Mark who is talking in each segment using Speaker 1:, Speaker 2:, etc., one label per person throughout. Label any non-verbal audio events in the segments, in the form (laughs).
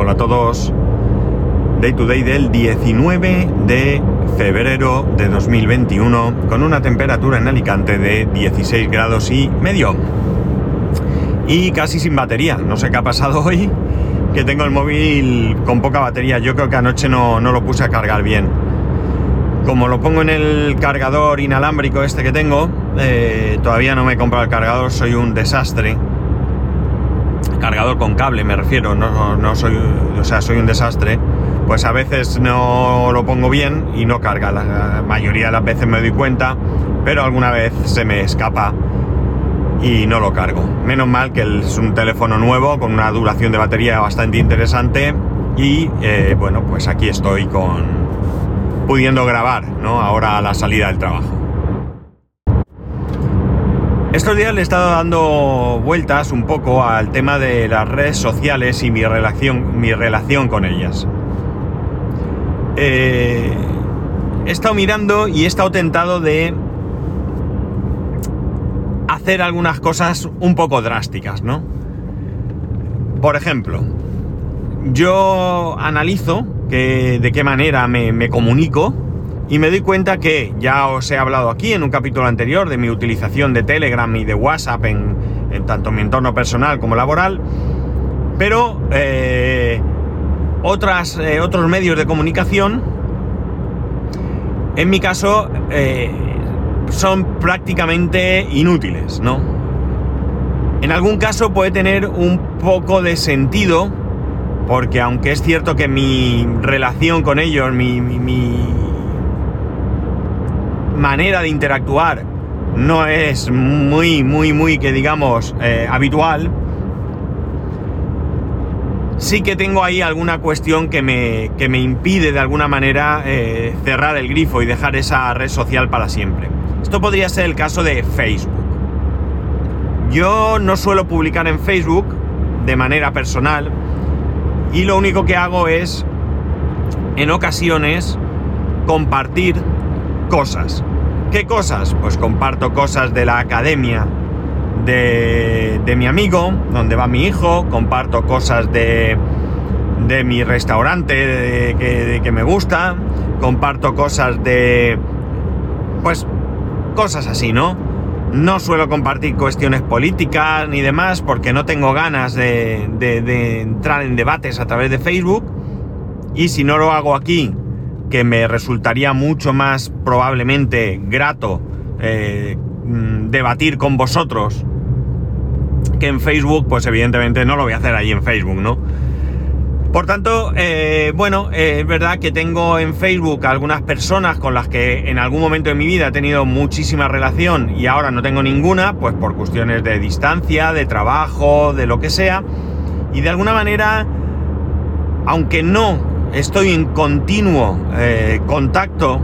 Speaker 1: Hola a todos. Day to day del 19 de febrero de 2021 con una temperatura en Alicante de 16 grados y medio. Y casi sin batería. No sé qué ha pasado hoy, que tengo el móvil con poca batería. Yo creo que anoche no, no lo puse a cargar bien. Como lo pongo en el cargador inalámbrico este que tengo, eh, todavía no me he comprado el cargador, soy un desastre. Cargador con cable me refiero, no, no soy, o sea, soy un desastre. Pues a veces no lo pongo bien y no carga. La mayoría de las veces me doy cuenta, pero alguna vez se me escapa y no lo cargo. Menos mal que es un teléfono nuevo con una duración de batería bastante interesante y eh, bueno, pues aquí estoy con pudiendo grabar, ¿no? Ahora a la salida del trabajo. Estos días le he estado dando vueltas un poco al tema de las redes sociales y mi relación, mi relación con ellas. Eh, he estado mirando y he estado tentado de hacer algunas cosas un poco drásticas, ¿no? Por ejemplo, yo analizo que, de qué manera me, me comunico y me doy cuenta que ya os he hablado aquí en un capítulo anterior de mi utilización de Telegram y de WhatsApp en, tanto mi entorno personal como laboral, pero eh, otras, eh, otros medios de comunicación, en mi caso, eh, son prácticamente inútiles, ¿no? En algún caso puede tener un poco de sentido, porque aunque es cierto que mi relación con ellos, mi manera de interactuar no es muy, muy, muy, que digamos, eh, habitual, sí que tengo ahí alguna cuestión que me, que me impide de alguna manera eh, cerrar el grifo y dejar esa red social para siempre. Esto podría ser el caso de Facebook. Yo no suelo publicar en Facebook de manera personal y lo único que hago es, en ocasiones, compartir cosas. ¿Qué cosas? Pues comparto cosas de la academia de, mi amigo, donde va mi hijo, comparto cosas de, de mi restaurante que, que me gusta, comparto cosas de... pues cosas así, ¿no? No suelo compartir cuestiones políticas ni demás porque no tengo ganas de, de, entrar en debates a través de Facebook. Y si no lo hago aquí que me resultaría mucho más probablemente grato eh, mm, debatir con vosotros que en Facebook, pues evidentemente no lo voy a hacer ahí en Facebook, ¿no? Por tanto, eh, bueno, eh, es verdad que tengo en Facebook algunas personas con las que en algún momento de mi vida he tenido muchísima relación y ahora no tengo ninguna, pues por cuestiones de distancia, de trabajo, de lo que sea. Y de alguna manera, aunque no estoy en continuo eh, contacto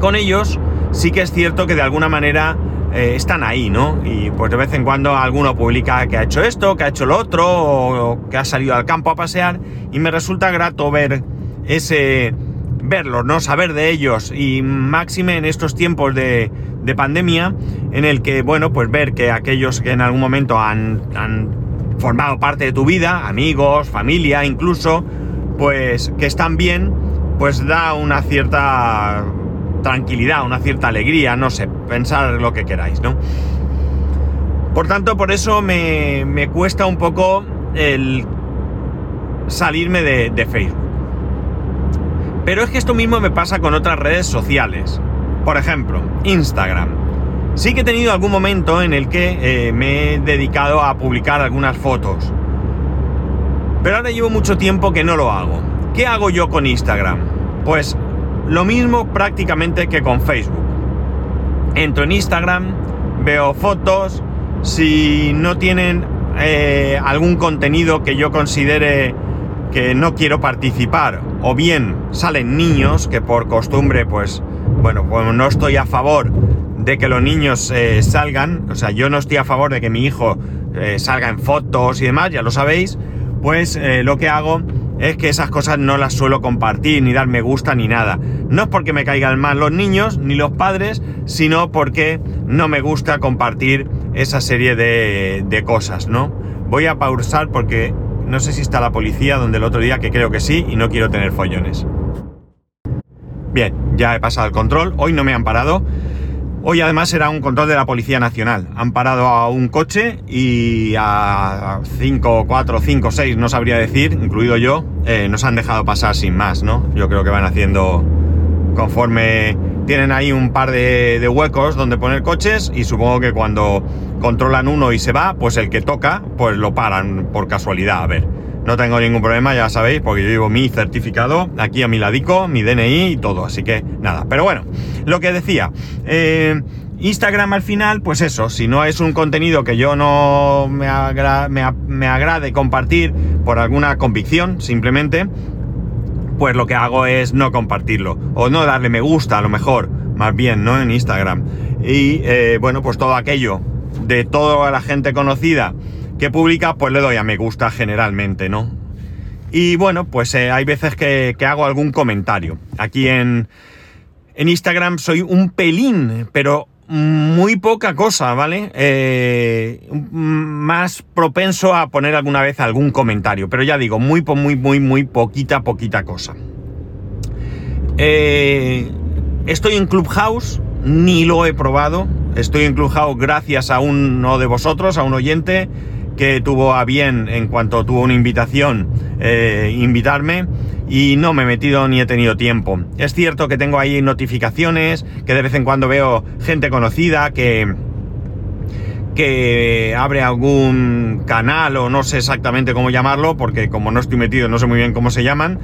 Speaker 1: con ellos, sí que es cierto que de alguna manera eh, están ahí, ¿no? Y pues de vez en cuando alguno publica que ha hecho esto, que ha hecho lo otro, o, que ha salido al campo a pasear, y me resulta grato ver ese verlos, ¿no? Saber de ellos y máxime en estos tiempos de, de, pandemia en el que, bueno, pues ver que aquellos que en algún momento han formado parte de tu vida, amigos, familia incluso, pues que están bien, pues da una cierta tranquilidad, una cierta alegría, no sé, pensar lo que queráis, ¿no? Por tanto, por eso me, me cuesta un poco el salirme de, Facebook. Pero es que esto mismo me pasa con otras redes sociales. Por ejemplo, Instagram. Sí que he tenido algún momento en el que eh, me he dedicado a publicar algunas fotos. Pero ahora llevo mucho tiempo que no lo hago. ¿Qué hago yo con Instagram? Pues lo mismo prácticamente que con Facebook. Entro en Instagram, veo fotos, si no tienen eh, algún contenido que yo considere que no quiero participar, o bien salen niños, que por costumbre, pues, bueno, pues no estoy a favor de que los niños eh, salgan, o sea, yo no estoy a favor de que mi hijo eh, salga en fotos y demás, ya lo sabéis, pues eh, lo que hago es que esas cosas no las suelo compartir, ni dar me gusta, ni nada. No es porque me caigan mal los niños, ni los padres, sino porque no me gusta compartir esa serie de, cosas, ¿no? Voy a pausar porque no sé si está la policía donde el otro día, que creo que sí, y no quiero tener follones. Bien, ya he pasado el control, hoy no me han parado. Hoy además era un control de la Policía Nacional. Han parado a un coche y a 5, 4, 5, 6, no sabría decir, incluido yo, eh, nos han dejado pasar sin más, ¿no? Yo creo que van haciendo conforme tienen ahí un par de, de, huecos donde poner coches y supongo que cuando controlan uno y se va, pues el que toca, pues lo paran por casualidad. A ver, no tengo ningún problema, ya sabéis, porque yo llevo mi certificado aquí a mi ladico, mi DNI y todo, así que nada. Pero bueno, lo que decía, eh, Instagram al final, pues eso, si no es un contenido que yo no me, me, me agrade compartir por alguna convicción, simplemente, pues lo que hago es no compartirlo, o no darle me gusta a lo mejor, más bien, ¿no? En Instagram. Y eh, bueno, pues todo aquello de toda la gente conocida que publica, pues le doy a me gusta generalmente, ¿no? Y bueno, pues eh, hay veces que, hago algún comentario. Aquí en, en Instagram soy un pelín, pero muy poca cosa, ¿vale? Eh, más propenso a poner alguna vez algún comentario, pero ya digo, muy, muy, muy, muy poquita, poquita cosa. Eh, estoy en Clubhouse, ni lo he probado. Estoy en Clubhouse gracias a uno de vosotros, a un oyente que tuvo a bien, en cuanto tuvo una invitación, eh, invitarme y no me he metido ni he tenido tiempo. Es cierto que tengo ahí notificaciones, que de vez en cuando veo gente conocida que que abre algún canal o no sé exactamente cómo llamarlo, porque como no estoy metido no sé muy bien cómo se llaman,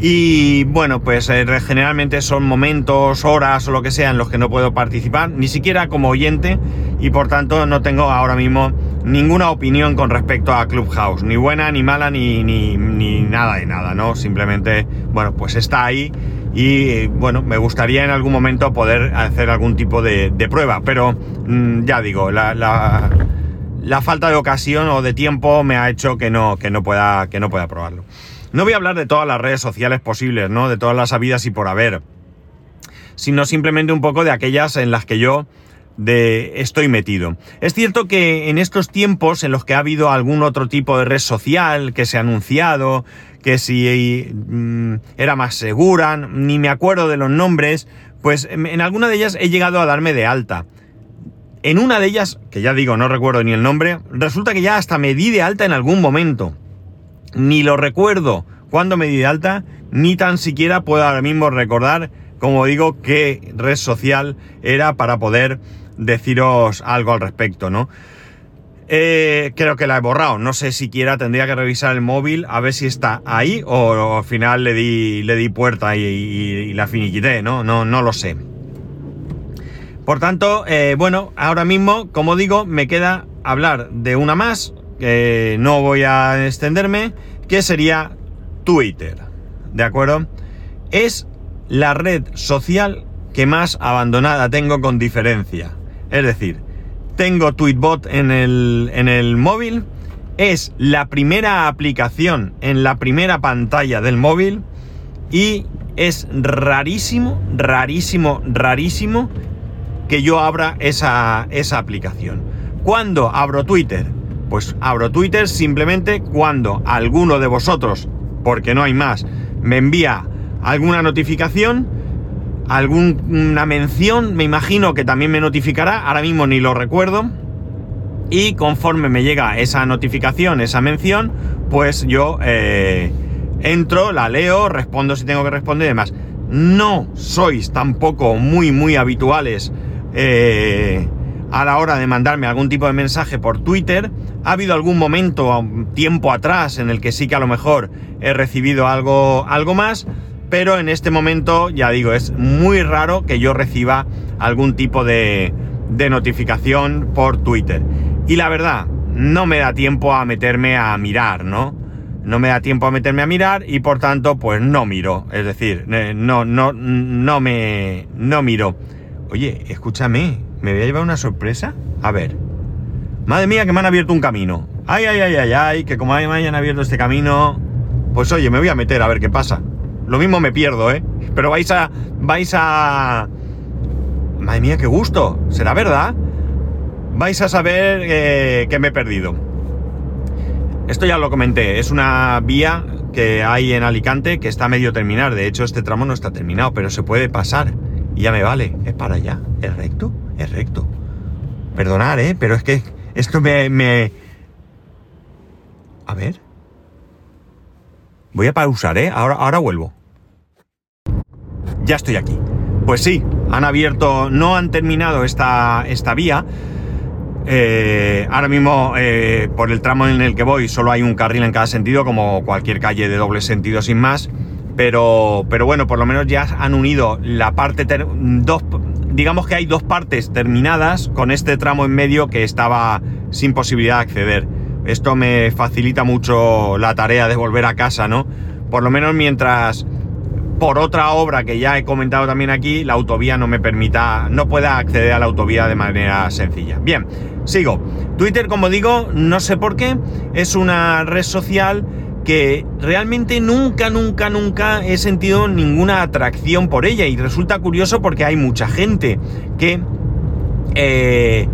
Speaker 1: y bueno, pues eh, generalmente son momentos, horas o lo que sea en los que no puedo participar, ni siquiera como oyente, y por tanto no tengo ahora mismo ninguna opinión con respecto a Clubhouse, ni buena, ni mala, ni, ni, ni nada de nada, ¿no? Simplemente, bueno, pues está ahí y bueno, me gustaría en algún momento poder hacer algún tipo de, prueba, pero mmm, ya digo, la, la, la, falta de ocasión o de tiempo me ha hecho que no, que no, pueda, que no pueda probarlo. No voy a hablar de todas las redes sociales posibles, ¿no? De todas las habidas y por haber. Sino simplemente un poco de aquellas en las que yo de estoy metido. Es cierto que en estos tiempos en los que ha habido algún otro tipo de red social que se ha anunciado, que si mm, era más segura, ni me acuerdo de los nombres, pues en alguna de ellas he llegado a darme de alta. En una de ellas, que ya digo, no recuerdo ni el nombre, resulta que ya hasta me di de alta en algún momento ni lo recuerdo cuando me di de alta, ni tan siquiera puedo ahora mismo recordar, como digo, qué red social era para poder deciros algo al respecto, ¿no? Eh, creo que la he borrado, no sé siquiera tendría que revisar el móvil a ver si está ahí o, al final le di, le di puerta y, y, y, la finiquité, ¿no? No, no lo sé. Por tanto, eh, bueno, ahora mismo, como digo, me queda hablar de una más, que no voy a extenderme, que sería Twitter. ¿De acuerdo? Es la red social que más abandonada tengo con diferencia. Es decir, tengo Tweetbot en el, en el móvil, es la primera aplicación en la primera pantalla del móvil y es rarísimo, rarísimo, rarísimo que yo abra esa, esa aplicación. Cuando abro Twitter? Pues abro Twitter simplemente cuando alguno de vosotros, porque no hay más, me envía alguna notificación, alguna mención, me imagino que también me notificará, ahora mismo ni lo recuerdo, y conforme me llega esa notificación, esa mención, pues yo eh, entro, la leo, respondo si tengo que responder y demás. No sois tampoco muy, muy habituales eh, a la hora de mandarme algún tipo de mensaje por Twitter. Ha habido algún momento, tiempo atrás, en el que sí que a lo mejor he recibido algo, algo más, pero en este momento, ya digo, es muy raro que yo reciba algún tipo de, de notificación por Twitter. Y la verdad, no me da tiempo a meterme a mirar, ¿no? No me da tiempo a meterme a mirar y por tanto, pues no miro. Es decir, eh, no, no, no me, no miro. Oye, escúchame, ¿Me voy a llevar una sorpresa? A ver. Madre mía, que me han abierto un camino. Ay, ay, ay, ay, ay, que como me hayan abierto este camino. Pues oye, me voy a meter a ver qué pasa. Lo mismo me pierdo, ¿eh? Pero vais a. vais a. Madre mía, qué gusto. ¿Será verdad? Vais a saber eh, que me he perdido. Esto ya lo comenté, es una vía que hay en Alicante que está a medio terminar. De hecho, este tramo no está terminado, pero se puede pasar. Y ya me vale. Es para allá. ¿Es recto? Es recto. Perdonar, ¿eh? Pero es que esto me... me... A ver. Voy a pausar, ¿eh? Ahora, ahora vuelvo. Ya estoy aquí. Pues sí, han abierto, no han terminado esta, esta vía. Eh, ahora mismo, eh, por el tramo en el que voy, solo hay un carril en cada sentido, como cualquier calle de doble sentido sin más. Pero, pero bueno, por lo menos ya han unido la parte, dos, digamos que hay dos partes terminadas con este tramo en medio que estaba sin posibilidad de acceder. Esto me facilita mucho la tarea de volver a casa, ¿no? Por lo menos mientras por otra obra que ya he comentado también aquí, la autovía no me permita, no pueda acceder a la autovía de manera sencilla. Bien, sigo. Twitter, como digo, no sé por qué, es una red social que realmente nunca, nunca, nunca he sentido ninguna atracción por ella y resulta curioso porque hay mucha gente que... Eh,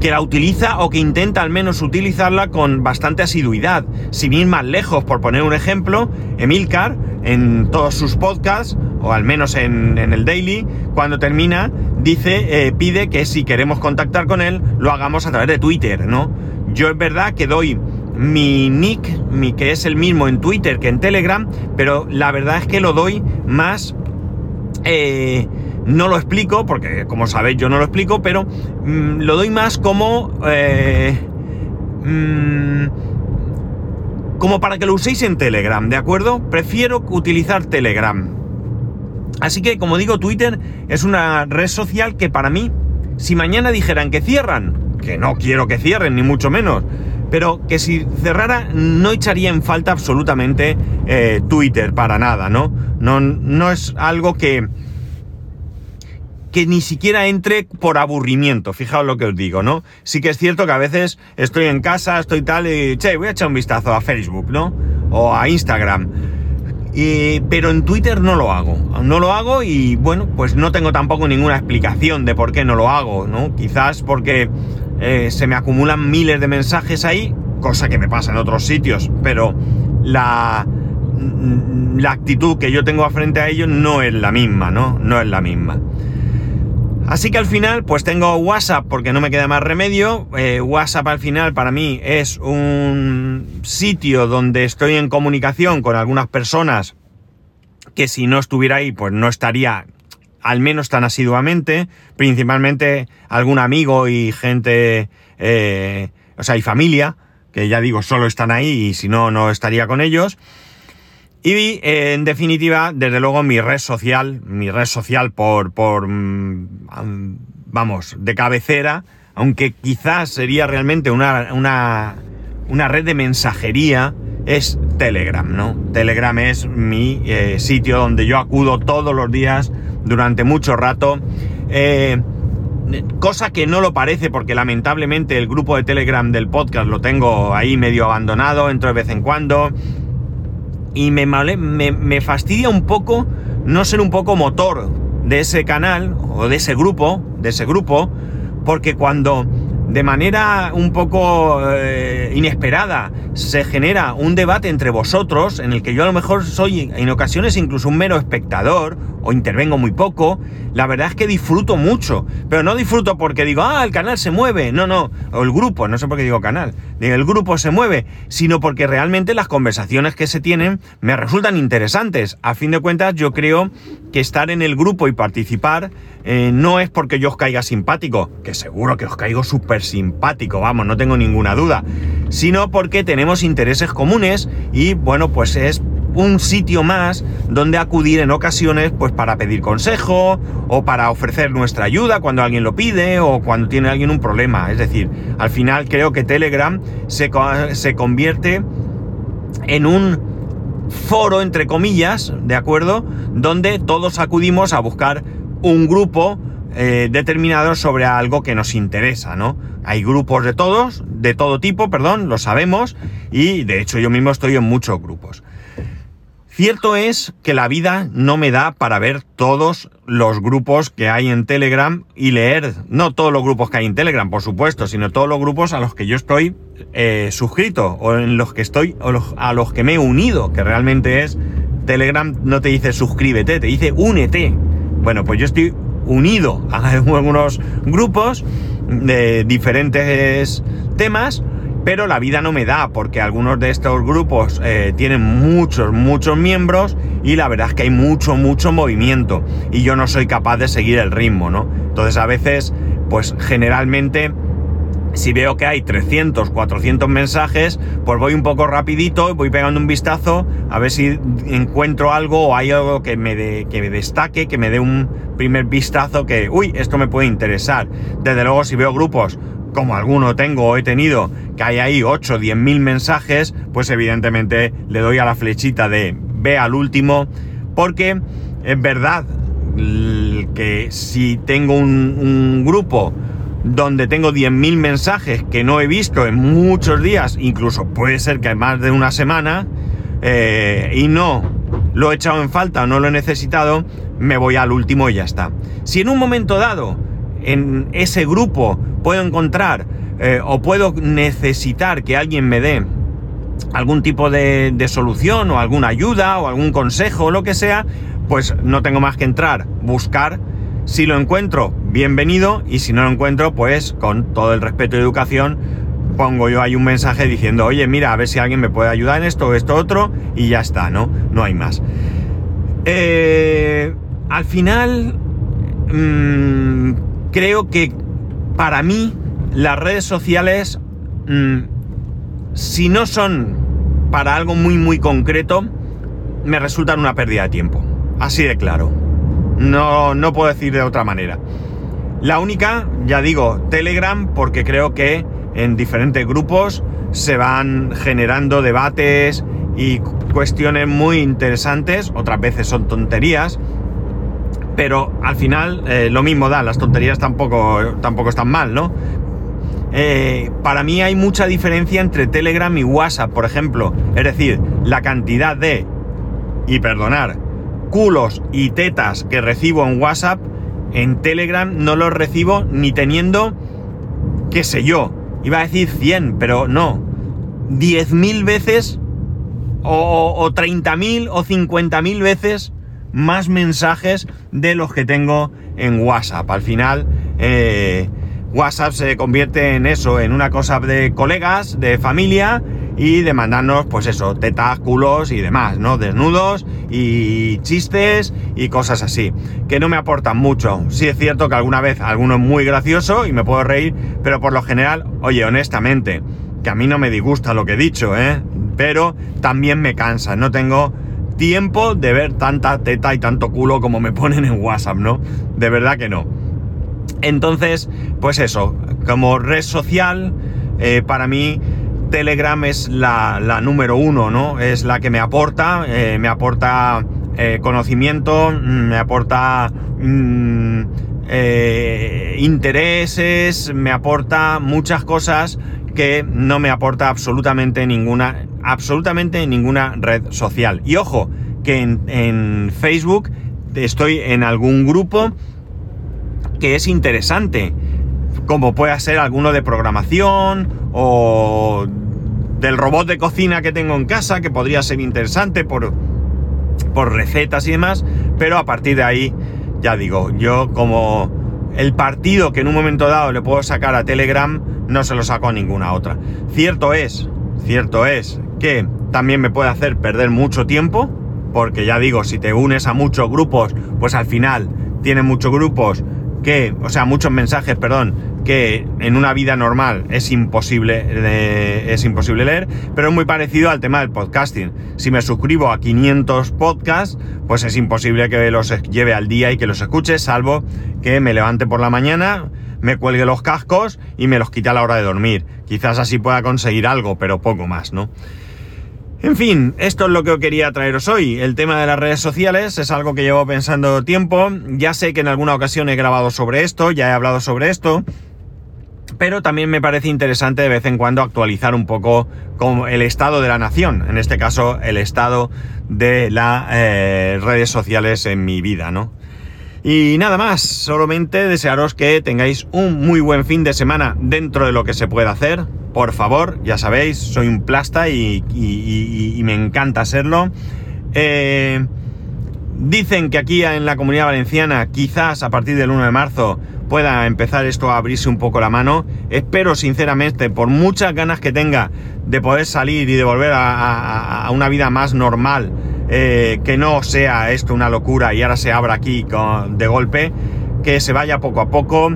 Speaker 1: que la utiliza o que intenta al menos utilizarla con bastante asiduidad. Sin ir más lejos, por poner un ejemplo, Emilcar, en todos sus podcasts, o al menos en, el daily, cuando termina, dice, eh, pide que si queremos contactar con él, lo hagamos a través de Twitter, ¿no? Yo es verdad que doy mi nick, mi, que es el mismo en Twitter que en Telegram, pero la verdad es que lo doy más... Eh, no lo explico, porque como sabéis yo no lo explico, pero mm, lo doy más como... Eh, mm, como para que lo uséis en Telegram, ¿de acuerdo? Prefiero utilizar Telegram. Así que, como digo, Twitter es una red social que para mí, si mañana dijeran que cierran, que no quiero que cierren, ni mucho menos, pero que si cerrara no echaría en falta absolutamente eh, Twitter para nada, ¿no? No, no es algo que que ni siquiera entre por aburrimiento, fijaos lo que os digo, ¿no? Sí que es cierto que a veces estoy en casa, estoy tal y, che, voy a echar un vistazo a Facebook, ¿no? O a Instagram. Y, pero en Twitter no lo hago, no lo hago y bueno, pues no tengo tampoco ninguna explicación de por qué no lo hago, ¿no? Quizás porque eh, se me acumulan miles de mensajes ahí, cosa que me pasa en otros sitios, pero la, la actitud que yo tengo frente a ellos no es la misma, ¿no? No es la misma. Así que al final, pues tengo WhatsApp porque no me queda más remedio. Eh, WhatsApp al final para mí es un sitio donde estoy en comunicación con algunas personas que si no estuviera ahí, pues no estaría al menos tan asiduamente. Principalmente algún amigo y gente, eh, o sea, y familia, que ya digo, solo están ahí y si no, no estaría con ellos. Y en definitiva, desde luego, mi red social, mi red social por, por, mm, vamos, de cabecera, aunque quizás sería realmente una, una, una red de mensajería, es Telegram, ¿no? Telegram es mi eh, sitio donde yo acudo todos los días durante mucho rato. Eh, cosa que no lo parece porque lamentablemente el grupo de Telegram del podcast lo tengo ahí medio abandonado, entro de vez en cuando y me, me, me fastidia un poco no ser un poco motor de ese canal o de ese grupo, de ese grupo, porque cuando de manera un poco eh, inesperada se genera un debate entre vosotros en el que yo a lo mejor soy en ocasiones incluso un mero espectador o intervengo muy poco, la verdad es que disfruto mucho, pero no disfruto porque digo, ah, el canal se mueve, no, no, o el grupo, no sé por qué digo canal, el grupo se mueve, sino porque realmente las conversaciones que se tienen me resultan interesantes. A fin de cuentas, yo creo que estar en el grupo y participar eh, no es porque yo os caiga simpático, que seguro que os caigo súper simpático, vamos, no tengo ninguna duda, sino porque tenemos intereses comunes y bueno, pues es un sitio más donde acudir en ocasiones pues para pedir consejo o para ofrecer nuestra ayuda cuando alguien lo pide o cuando tiene alguien un problema. Es decir, al final creo que Telegram se, se convierte en un foro, entre comillas, ¿de acuerdo? Donde todos acudimos a buscar un grupo eh, determinado sobre algo que nos interesa, ¿no? Hay grupos de todos, de todo tipo, perdón, lo sabemos, y de hecho yo mismo estoy en muchos grupos. Cierto es que la vida no me da para ver todos los grupos que hay en Telegram y leer, no todos los grupos que hay en Telegram, por supuesto, sino todos los grupos a los que yo estoy eh, suscrito o en los que estoy, o a los que me he unido, que realmente es Telegram no te dice suscríbete, te dice únete. Bueno, pues yo estoy unido a (laughs) algunos grupos de diferentes temas pero la vida no me da porque algunos de estos grupos eh, tienen muchos, muchos miembros y la verdad es que hay mucho, mucho movimiento y yo no soy capaz de seguir el ritmo, ¿no? Entonces a veces, pues generalmente si veo que hay 300, 400 mensajes, pues voy un poco rapidito, voy pegando un vistazo a ver si encuentro algo o hay algo que me, que destaque, que me dé un primer vistazo que, uy, esto me puede interesar. Desde luego, si veo grupos como alguno tengo o he tenido, que hay ahí 8 o 10 mil mensajes, pues evidentemente le doy a la flechita de ve al último, porque es verdad que si tengo un, grupo donde tengo 10.000 mensajes que no he visto en muchos días, incluso puede ser que más de una semana, eh, y no lo he echado en falta no lo he necesitado, me voy al último y ya está. Si en un momento dado en ese grupo puedo encontrar eh, o puedo necesitar que alguien me dé algún tipo de, solución o alguna ayuda o algún consejo o lo que sea, pues no tengo más que entrar, buscar. Si lo encuentro, bienvenido. Y si no lo encuentro, pues con todo el respeto y educación, pongo yo ahí un mensaje diciendo, oye, mira, a ver si alguien me puede ayudar en esto o esto otro. Y ya está, ¿no? No hay más. Eh, al final, mmm, creo que para mí las redes sociales, mm, si no son para algo muy muy concreto, me resultan una pérdida de tiempo. Así de claro. No, no puedo decir de otra manera. La única, ya digo, Telegram, porque creo que en diferentes grupos se van generando debates y cuestiones muy interesantes, otras veces son tonterías, pero al final eh, lo mismo da, las tonterías tampoco, tampoco están mal, ¿no? Eh, para mí hay mucha diferencia entre Telegram y WhatsApp, por ejemplo. Es decir, la cantidad de, y perdonar, culos y tetas que recibo en WhatsApp, en Telegram no los recibo ni teniendo, qué sé yo, iba a decir 100, pero no, 10.000 veces o, o 30.000 o 50.000 veces más mensajes de los que tengo en WhatsApp. Al final, eh, WhatsApp se convierte en eso, en una cosa de colegas, de familia y de mandarnos, pues eso, tetas, culos y demás, ¿no? Desnudos y chistes y cosas así, que no me aportan mucho. Sí es cierto que alguna vez alguno es muy gracioso y me puedo reír, pero por lo general, oye, honestamente, que a mí no me disgusta lo que he dicho, ¿eh? Pero también me cansa, no tengo tiempo de ver tanta teta y tanto culo como me ponen en WhatsApp, ¿no? De verdad que no. Entonces, pues eso, como red social, eh, para mí Telegram es la, número uno, ¿no? Es la que me aporta, eh, me aporta eh, conocimiento, me aporta mm, intereses, me aporta muchas cosas que no me aporta absolutamente ninguna, absolutamente ninguna red social. Y ojo, que en, Facebook estoy en algún grupo que es interesante, como puede ser alguno de programación o del robot de cocina que tengo en casa, que podría ser interesante por, por recetas y demás, pero a partir de ahí, ya digo, yo como el partido que en un momento dado le puedo sacar a Telegram, no se lo saco a ninguna otra. Cierto es, cierto es que también me puede hacer perder mucho tiempo, porque ya digo, si te unes a muchos grupos, pues al final tienen muchos grupos que, o sea, muchos mensajes, perdón, que en una vida normal es imposible, es imposible leer, pero es muy parecido al tema del podcasting. Si me suscribo a 500 podcasts, pues es imposible que los lleve al día y que los escuche, salvo que me levante por la mañana, me cuelgue los cascos y me los quite a la hora de dormir. Quizás así pueda conseguir algo, pero poco más, ¿no? En fin, esto es lo que quería traeros hoy. El tema de las redes sociales es algo que llevo pensando tiempo. Ya sé que en alguna ocasión he grabado sobre esto, ya he hablado sobre esto. pero también me parece interesante de vez en cuando actualizar un poco como el estado de la nación, en este caso el estado de las eh, redes sociales en mi vida, ¿no? Y nada más, solamente desearos que tengáis un muy buen fin de semana dentro de lo que se pueda hacer. Por favor, ya sabéis, soy un plasta y, me encanta serlo. Eh, dicen que aquí en la comunidad valenciana, quizás a partir del 1 de marzo, pueda empezar esto a abrirse un poco la mano. Espero sinceramente, por muchas ganas que tenga de poder salir y de volver a, una vida más normal, eh, que no sea esto una locura y ahora se abra aquí de golpe, que se vaya poco a poco,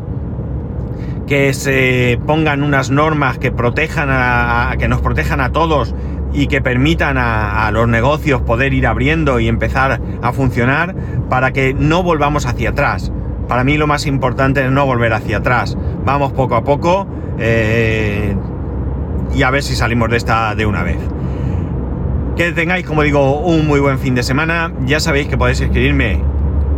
Speaker 1: que se pongan unas normas que protejan a, que nos protejan a todos y que permitan a, los negocios poder ir abriendo y empezar a funcionar para que no volvamos hacia atrás. Para mí lo más importante es no volver hacia atrás. Vamos poco a poco eh, y a ver si salimos de esta de una vez. Que tengáis, como digo, un muy buen fin de semana. Ya sabéis que podéis escribirme,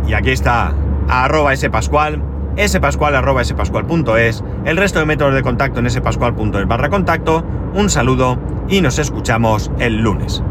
Speaker 1: y aquí está, a arroba spascual, spascual arroba spascual.es, el resto de métodos de contacto en spascual.es barra contacto. Un saludo y nos escuchamos el lunes.